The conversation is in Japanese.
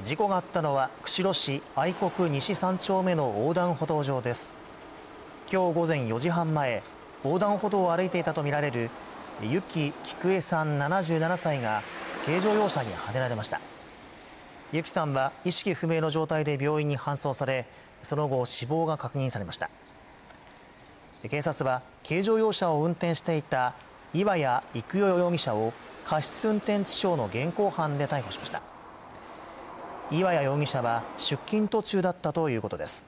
事故があったのは釧路市愛国西3丁目の横断歩道上です。今日午前4時半前横断歩道を歩いていたとみられるゆき菊江さん77歳が軽乗用車にはねられました。ゆきさんは意識不明の状態で病院に搬送されその後死亡が確認されました。警察は軽乗用車を運転していた岩谷育代容疑者を過失運転致傷の現行犯で逮捕しました。岩谷容疑者は出勤途中だったということです。